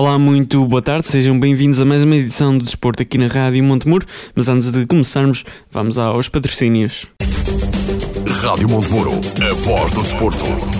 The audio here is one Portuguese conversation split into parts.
Olá, muito boa tarde, sejam bem-vindos a mais uma edição do Desporto aqui na Rádio Montemuro. Mas antes de começarmos, vamos aos patrocínios. Rádio Montemuro, a voz do desporto.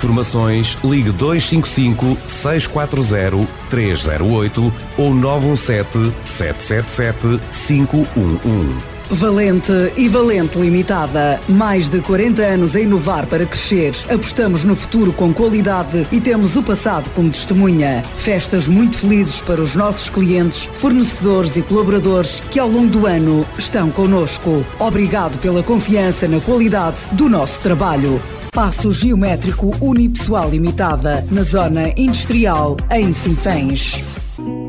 ligue 255 640 308 ou 917 777 511. Valente e Valente Limitada. Mais de 40 anos a inovar para crescer. Apostamos no futuro com qualidade e temos o passado como testemunha. Festas muito felizes para os nossos clientes, fornecedores e colaboradores que ao longo do ano estão connosco. Obrigado pela confiança na qualidade do nosso trabalho. Passo Geométrico Unipessoal Limitada, na Zona Industrial, em Sinfãs.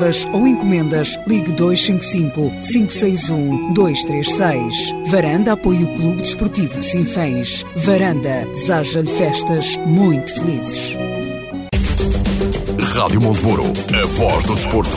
reservas ou encomendas, ligue 255 561 236. Varanda apoia o Clube Desportivo de Sinfãs. Varanda deseja-lhe festas muito felizes. Rádio Montemuro, a voz do desporto.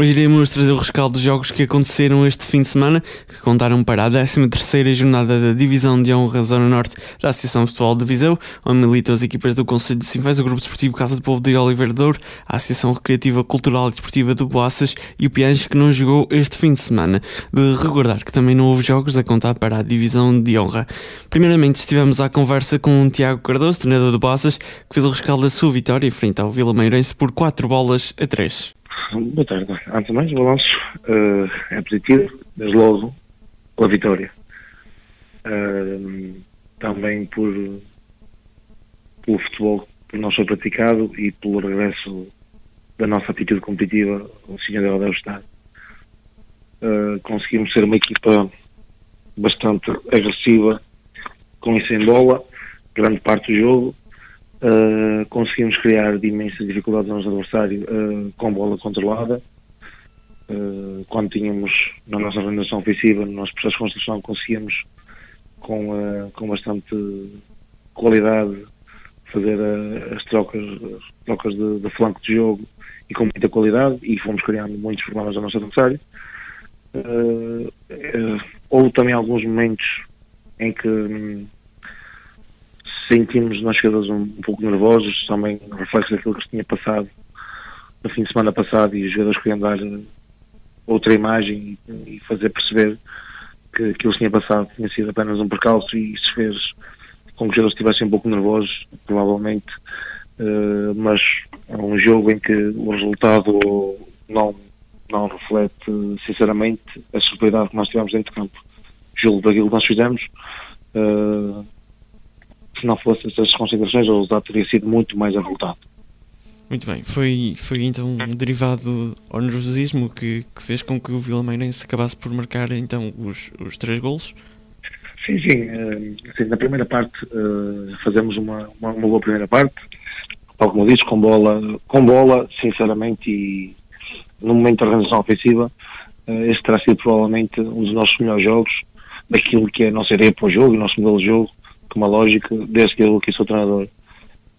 Hoje iremos trazer o rescaldo dos jogos que aconteceram este fim de semana, que contaram para a 13ª jornada da Divisão de Honra Zona Norte da Associação de Futebol de Viseu, onde militam as equipas do Conselho de Sinfãs, o Grupo Desportivo Casa do Povo de Oliveira Douro, a Associação Recreativa Cultural e Desportiva do Boaças e o Pianges, que não jogou este fim de semana. De recordar que também não houve jogos a contar para a Divisão de Honra. Primeiramente estivemos à conversa com Tiago Cardoso, treinador do Boaças, que fez o rescaldo da sua vitória frente ao Vila Meirense por 4 bolas a 3. Boa tarde. Antes de mais, o balanço uh, é positivo, desde logo pela vitória. Uh, também por pelo futebol que não foi praticado e pelo regresso da nossa atitude competitiva ao Senhor Rodel Estado. Uh, conseguimos ser uma equipa bastante agressiva, com isso em bola, grande parte do jogo, Uh, conseguimos criar imensas dificuldades ao nosso adversário uh, com bola controlada. Uh, quando tínhamos na nossa organização ofensiva, no nosso processo de construção, conseguíamos com, com bastante qualidade fazer as trocas, as trocas de, de, flanco de jogo e com muita qualidade e fomos criando muitos problemas ao nosso adversário. houve também alguns momentos em que hum, sentimos nós jogadores um, um, pouco nervosos, também reflexo daquilo que se tinha passado no fim de semana passado e os jogadores queriam dar outra imagem e, e fazer perceber que aquilo que tinha passado tinha sido apenas um percalço e isso fez com que os jogadores estivessem um pouco nervosos, provavelmente, uh, mas é um jogo em que o resultado não, não reflete, sinceramente, a superioridade que nós tivemos dentro de campo. Julgo daquilo que nós fizemos. Uh, se não fossem essas considerações, o resultado teria sido muito mais avultado. Muito bem, foi, foi então um derivado ao nervosismo que, que fez com que o Vila Meirense acabasse por marcar então os, os três golos? Sim, sim, assim, na primeira parte uh, fazemos uma, uma, uma, boa primeira parte, tal como disse, com bola, com bola, sinceramente, e no momento da organização ofensiva, uh, este terá sido provavelmente um dos nossos melhores jogos, daquilo que é a nossa ideia para o jogo, o nosso modelo de jogo, uma lógica desde que eu aqui sou treinador.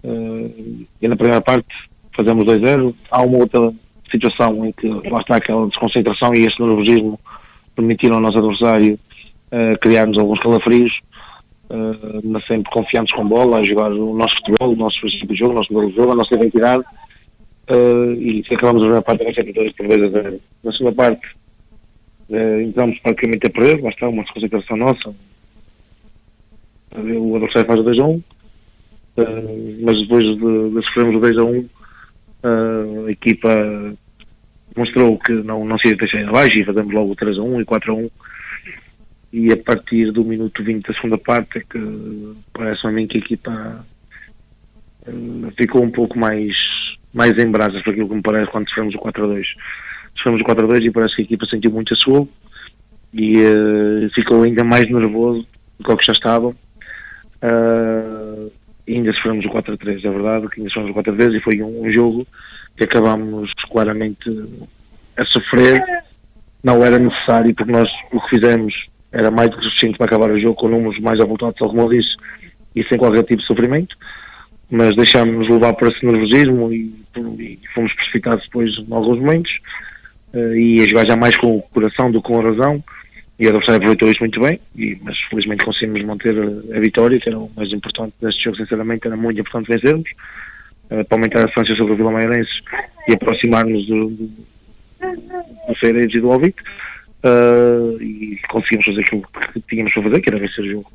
Uh, e na primeira parte fazemos 2-0. Há uma outra situação em que lá está aquela desconcentração e esse nervosismo permitiram ao nosso adversário uh, criar-nos alguns calafrios, uh, mas sempre confiantes com bola, a jogar o nosso futebol, o nosso princípio de jogo, o nosso modelo de jogo, a nossa identidade. Uh, e acabamos a primeira parte também sempre por 2 a 0. Na segunda parte uh, entramos praticamente a perder, lá está uma desconcentração nossa, o adversário faz 2 a 1. uh, mas depois de, de sofrermos o 2 a 1, uh, a equipa mostrou que não, não se ia deixar abaixo e fazemos logo o 3 a 1 e 4 a 1 e a partir do minuto 20 da segunda parte é que parece a mim que a equipa uh, ficou um pouco mais, mais em brasas para aquilo que me parece quando sofremos o 4 a 2 sofremos o 4 a 2 e parece que a equipa sentiu muito a sua e uh, ficou ainda mais nervoso do que já estava uh, ainda sofremos o 4 a 3 é verdade que ainda sofremos o 4 a 3 e foi um, um jogo que acabámos claramente a sofrer. Não era necessário porque nós o que fizemos era mais do que suficiente para acabar o jogo com números mais avultados, como eu disse, e sem qualquer tipo de sofrimento, mas deixámos-nos levar por esse nervosismo e, e, fomos precipitados depois em alguns momentos uh, e a jogar já mais com o coração do que com a razão e a adversário aproveitou isso muito bem, e, mas felizmente conseguimos manter a, vitória, que era o mais importante neste jogo, sinceramente era muito importante vencermos uh, para aumentar a distância sobre o Vila Mairense e aproximar-nos do, do, do Feireiros e do Alvite uh, e conseguimos fazer aquilo que tínhamos para fazer, que era vencer o jogo.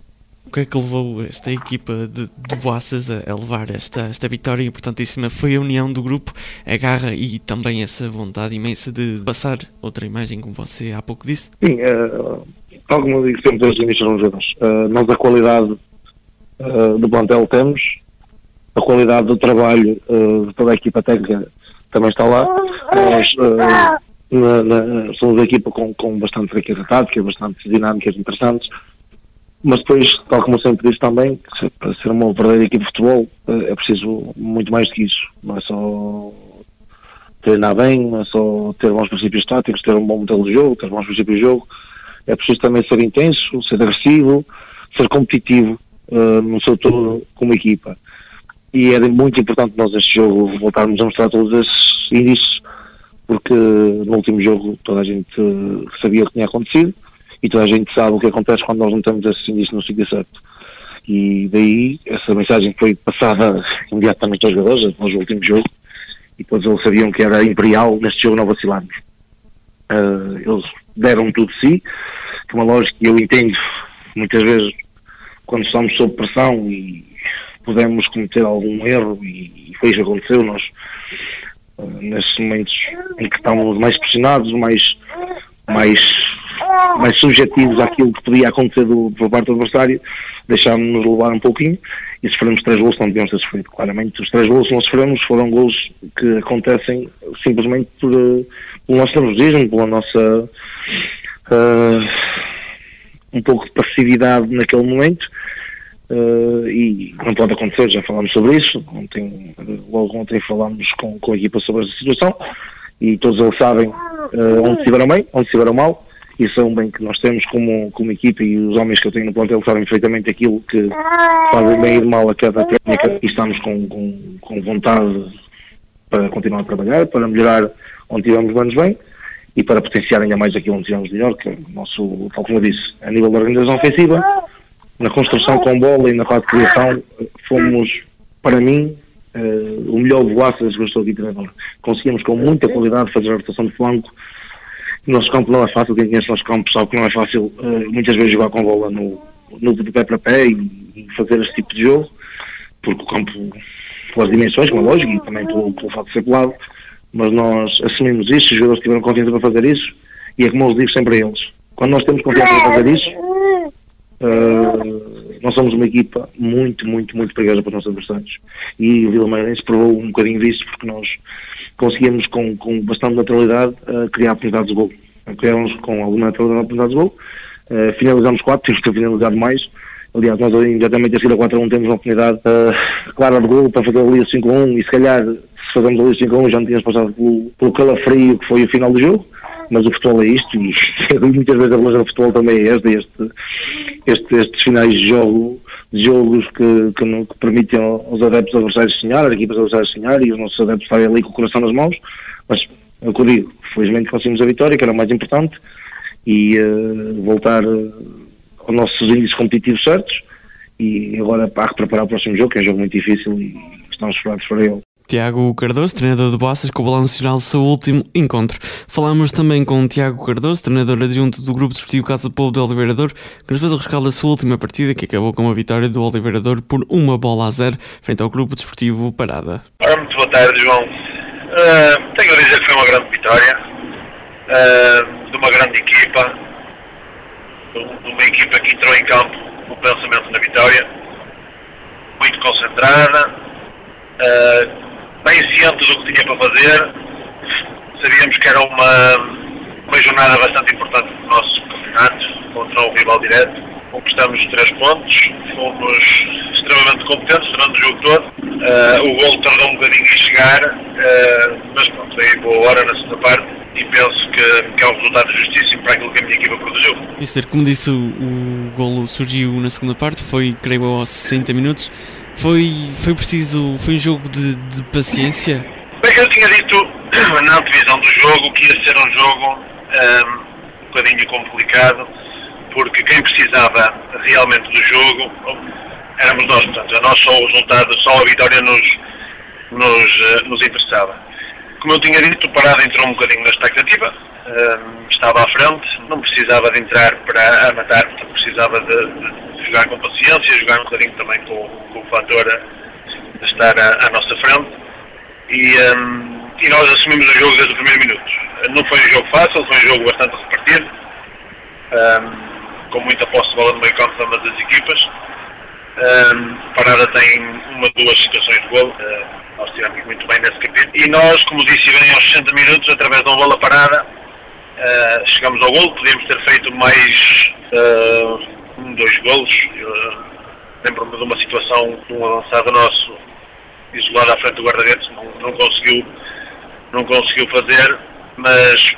O que é que levou esta equipa de, de Boaças a, a, levar esta, esta vitória importantíssima? Foi a união do grupo, a garra e também essa vontade imensa de passar outra imagem, como você há pouco disse? Sim, uh, tal como eu digo sempre desde o início dos uh, nós a qualidade uh, do plantel temos, a qualidade do trabalho uh, de toda a equipa técnica também está lá. Nós na, na, somos uma equipa com, com bastante riqueza tática, bastante dinâmicas interessantes, mas depois, tal como sempre disse também, para ser uma verdadeira equipa de futebol eh, é preciso muito mais do que isso. Não é só treinar bem, não é só ter bons princípios táticos, ter um bom modelo de jogo, ter bons princípios de jogo. É preciso também ser intenso, ser agressivo, ser competitivo uh, no seu todo como equipa. E era muito importante nós este jogo voltarmos a mostrar todos esses indícios porque no último jogo toda a gente sabia o que tinha acontecido e toda a gente sabe o que acontece quando nós não temos esses indícios no sítio certo. E daí essa mensagem foi passada imediatamente aos jogadores após o último jogo e todos eles sabiam que era imperial neste jogo não vacilarmos. Uh, eles deram tudo de si, que uma lógica que eu entendo muitas vezes quando estamos sob pressão e podemos cometer algum erro e, e foi isso que aconteceu, nós nestes momentos em que estávamos mais pressionados, mais, mais, mais subjetivos àquilo que podia acontecer do, por parte do adversário, deixámos-nos levar um pouquinho e sofremos três gols não devíamos ter sofrido. Claramente, os três gols que nós sofremos foram gols que acontecem simplesmente por, uh, pelo nosso nervosismo, pela nossa uh, um pouco de passividade naquele momento. Uh, e não pode acontecer, já falámos sobre isso, ontem, logo ontem falámos com, com a equipa sobre essa situação. E todos eles sabem uh, onde estiveram bem, onde estiveram mal, é um bem que nós temos como, como equipa e os homens que eu tenho no plantel sabem perfeitamente aquilo que fazem bem e mal a cada técnica e estamos com, com, com vontade para continuar a trabalhar, para melhorar onde tivemos menos bem e para potenciar ainda mais aquilo onde tivemos melhor, que é o nosso, tal como eu disse, a nível da organização ofensiva na construção com bola e na fase de criação, fomos, para mim, uh, o melhor Boaças que eu estou aqui treinador. Conseguimos com muita qualidade fazer a rotação de flanco. O nosso campo não é fácil, quem conhece o nosso campo sabe que não é fácil uh, muitas vezes jogar com bola no, no de pé para pé e, e, fazer este tipo de jogo, porque o campo, pelas dimensões, como é lógico, e também pelo, pelo facto de ser pelado, mas nós assumimos isso, os jogadores tiveram confiança para fazer isso, e é como eu digo sempre a eles, quando nós temos confiança para fazer isso, Uh, nós somos uma equipa muito, muito, muito perigosa para os nossos adversários. E o Vila Mairense provou um bocadinho disso, porque nós conseguimos, com, com bastante naturalidade, uh, criar oportunidades de gol. Criamos com alguma naturalidade oportunidades de gol. Uh, finalizamos quatro, temos que ter finalizado mais. Aliás, nós imediatamente a seguir a 4 a 1 temos uma oportunidade uh, clara de gol para fazer ali o 5 a 1 e se calhar se fazemos ali o 5 a 1 já não tínhamos passado pelo, pelo calafrio que foi o final do jogo mas o futebol é isto e muitas vezes a beleza do futebol também é esta, este, este, estes finais de jogo de jogos que, que, não, que permitem aos adeptos adversários sonhar, às equipas adversárias sonhar e os nossos adeptos estarem ali com o coração nas mãos, mas é o que eu digo, felizmente conseguimos a vitória, que era o mais importante, e uh, voltar uh, aos nossos índices competitivos certos, e agora para preparar o próximo jogo, que é um jogo muito difícil e estamos esperados para ele. Tiago Cardoso, treinador do Boaças, com o balanço final do seu último encontro. Falamos também com Tiago Cardoso, treinador adjunto do Grupo Desportivo Casa do Povo do Oliveirador, que nos fez o rescaldo da sua última partida, que acabou com a vitória do Oliveirador por uma bola a zero, frente ao Grupo Desportivo Parada. Ora, muito boa tarde, João. Uh, tenho a dizer que foi uma grande vitória, uh, de uma grande equipa, de uma equipa que entrou em campo com pensamento na vitória, muito concentrada, uh, bem ciente do que tinha para fazer. Sabíamos que era uma, uma jornada bastante importante do nosso campeonato contra um rival direto. Conquistamos três pontos, fomos extremamente competentes durante o jogo todo. Uh, o gol tardou um bocadinho em chegar, uh, mas pronto, veio boa hora na segunda parte e penso que, que é um resultado justíssimo para aquilo que a minha equipa produziu. Mister, como disse, o, o golo surgiu na segunda parte, foi, creio, aos 60 minutos. Foi, foi preciso, foi um jogo de, de paciência? Bem, eu tinha dito na divisão do jogo que ia ser um jogo um, um bocadinho complicado, porque quem precisava realmente do jogo éramos nós, portanto, a nós só o resultado, só a vitória nos, nos, uh, nos interessava. Como eu tinha dito, o Parado entrou um bocadinho na expectativa, um, estava à frente, não precisava de entrar para matar, precisava de, de, jogar com paciência, jogar um bocadinho também com, com o fator de estar à, à nossa frente. E, um, e, nós assumimos o jogo desde o primeiro minuto. Não foi um jogo fácil, foi um jogo bastante repartido, um, com muita posse de bola no meio campo de ambas as equipas. Um, Parada tem uma duas situações de gol, uh, nós estivemos muito bem nesse capítulo. E nós, como disse bem, aos 60 minutos, através de uma bola parada, uh, chegamos ao gol. Podíamos ter feito mais uh, um, dois golos. Lembro-me de uma situação de um avançado nosso isolado à frente do guarda-redes, não, não, conseguiu, não conseguiu fazer, mas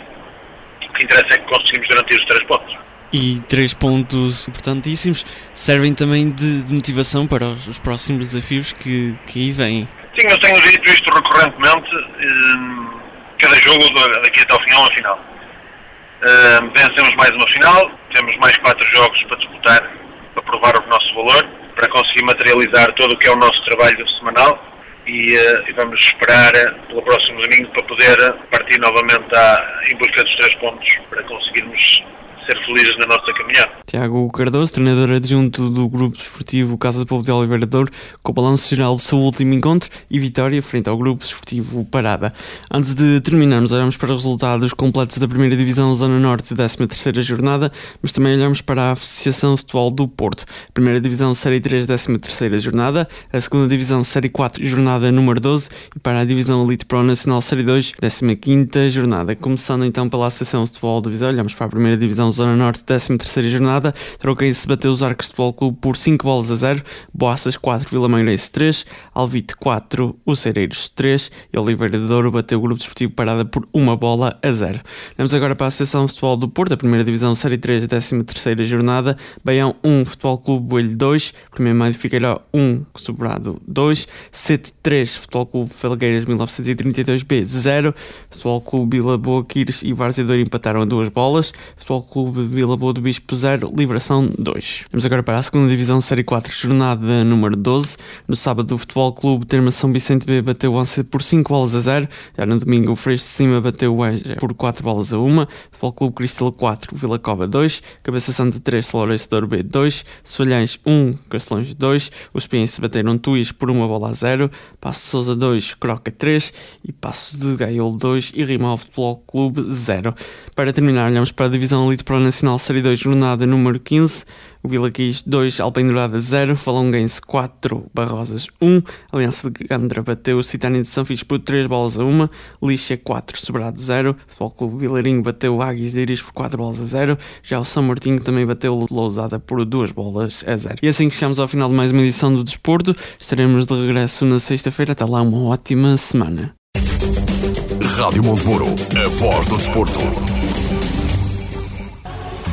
o que interessa é que conseguimos garantir os três pontos e três pontos importantíssimos servem também de, de motivação para os, os, próximos desafios que, que aí vêm. Sim, eu tenho dito isto recorrentemente, um, cada jogo daqui até ao final uma final. Um, vencemos mais uma final, temos mais quatro jogos para disputar, para provar o nosso valor, para conseguir materializar todo o que é o nosso trabalho semanal e, uh, e vamos esperar pelo próximo domingo para poder partir novamente à, em busca dos três pontos, para conseguirmos ser felizes na nossa caminhada. Tiago Cardoso, treinador adjunto do Grupo Desportivo Casa do Povo de Oliveira Douro, com o balanço geral do seu último encontro e vitória frente ao Grupo Desportivo Parada. Antes de terminarmos, olhamos para os resultados completos da Primeira Divisão Zona Norte, 13ª jornada, mas também olhamos para a Associação de Futebol do Porto. Primeira Divisão Série 3, 13ª jornada, a Segunda Divisão Série 4, jornada número 12 e para a Divisão Elite Pro Nacional Série 2, 15ª jornada. Começando então pela Associação de Futebol do Viseu, olhamos para a Primeira Divisão Zona Norte, 13 jornada. Troquem-se bateu os Arcos Futebol Clube por 5 bolas a 0, Boaças 4, Vila Meirense 3, Alvite 4, Cereiros 3 e Oliveira de Douro bateu o Grupo Desportivo Parada por uma bola a 0. Vamos agora para a Associação Futebol do Porto, a primeira divisão Série 3, 13 jornada. Baião 1, Futebol Clube Boelho 2, primeiro Maio de Figueiró 1, Sobrado 2, Sete 3, Futebol Clube Felgueiras 1932B 0, Futebol Clube Vila Boa Quires e Várzea empataram a duas bolas, Futebol Clube Vila Boa do Bispo 0, Liberação 2. Vamos agora para a segunda divisão Série 4, jornada número 12. No sábado, o Futebol Clube Terma São Vicente B bateu o Anse por 5 bolas a 0. Já no domingo, o Freixo de Cima bateu o Eja por 4 bolas a 1. Futebol Clube Cristal 4, Vila Cova 2. Cabeça Santa 3, Salorense Douro B 2. Soalhães 1, Castelões 2. Os Piense bateram Tuís por 1 bola a 0. Passo Souza 2, Croca 3. E Passo de Gaiolo 2 e Rimal Futebol Clube 0. Para terminar, olhamos para a divisão Elite Pro Nacional Série 2, jornada número 15. O Vila Quis 2, Alpendurada 0, Falonguense 4, Barrosas 1, Aliança de Gandra bateu o Citânia de São Fis por 3 bolas a 1, Lixa 4, Sobrado 0, Futebol Clube Vilarinho bateu o Águias de Iris por 4 bolas a 0, já o São Martinho também bateu o Lousada por 2 bolas a 0. E assim que chegamos ao final de mais uma edição do Desporto, estaremos de regresso na sexta-feira. Até lá, uma ótima semana. Rádio Monteburo, a voz do desporto.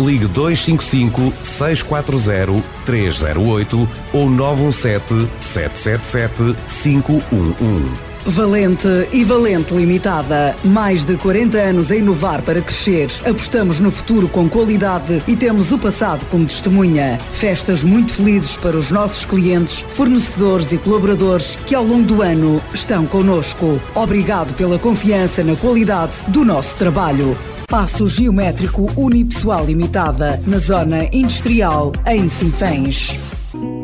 ligue 255 640 308 ou 917 777 511. Valente e Valente Limitada. Mais de 40 anos a inovar para crescer. Apostamos no futuro com qualidade e temos o passado como testemunha. Festas muito felizes para os nossos clientes, fornecedores e colaboradores que ao longo do ano estão connosco. Obrigado pela confiança na qualidade do nosso trabalho. Passo Geométrico Unipessoal Limitada, na Zona Industrial, em Sinfãs.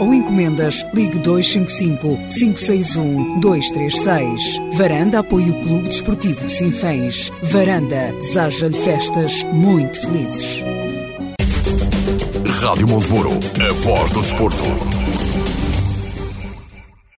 ou encomendas, ligue 255 561 236. Varanda apoia o Clube Desportivo de Sinfãs. Varanda deseja-lhe festas muito felizes. Rádio Monteburo, a voz do desporto.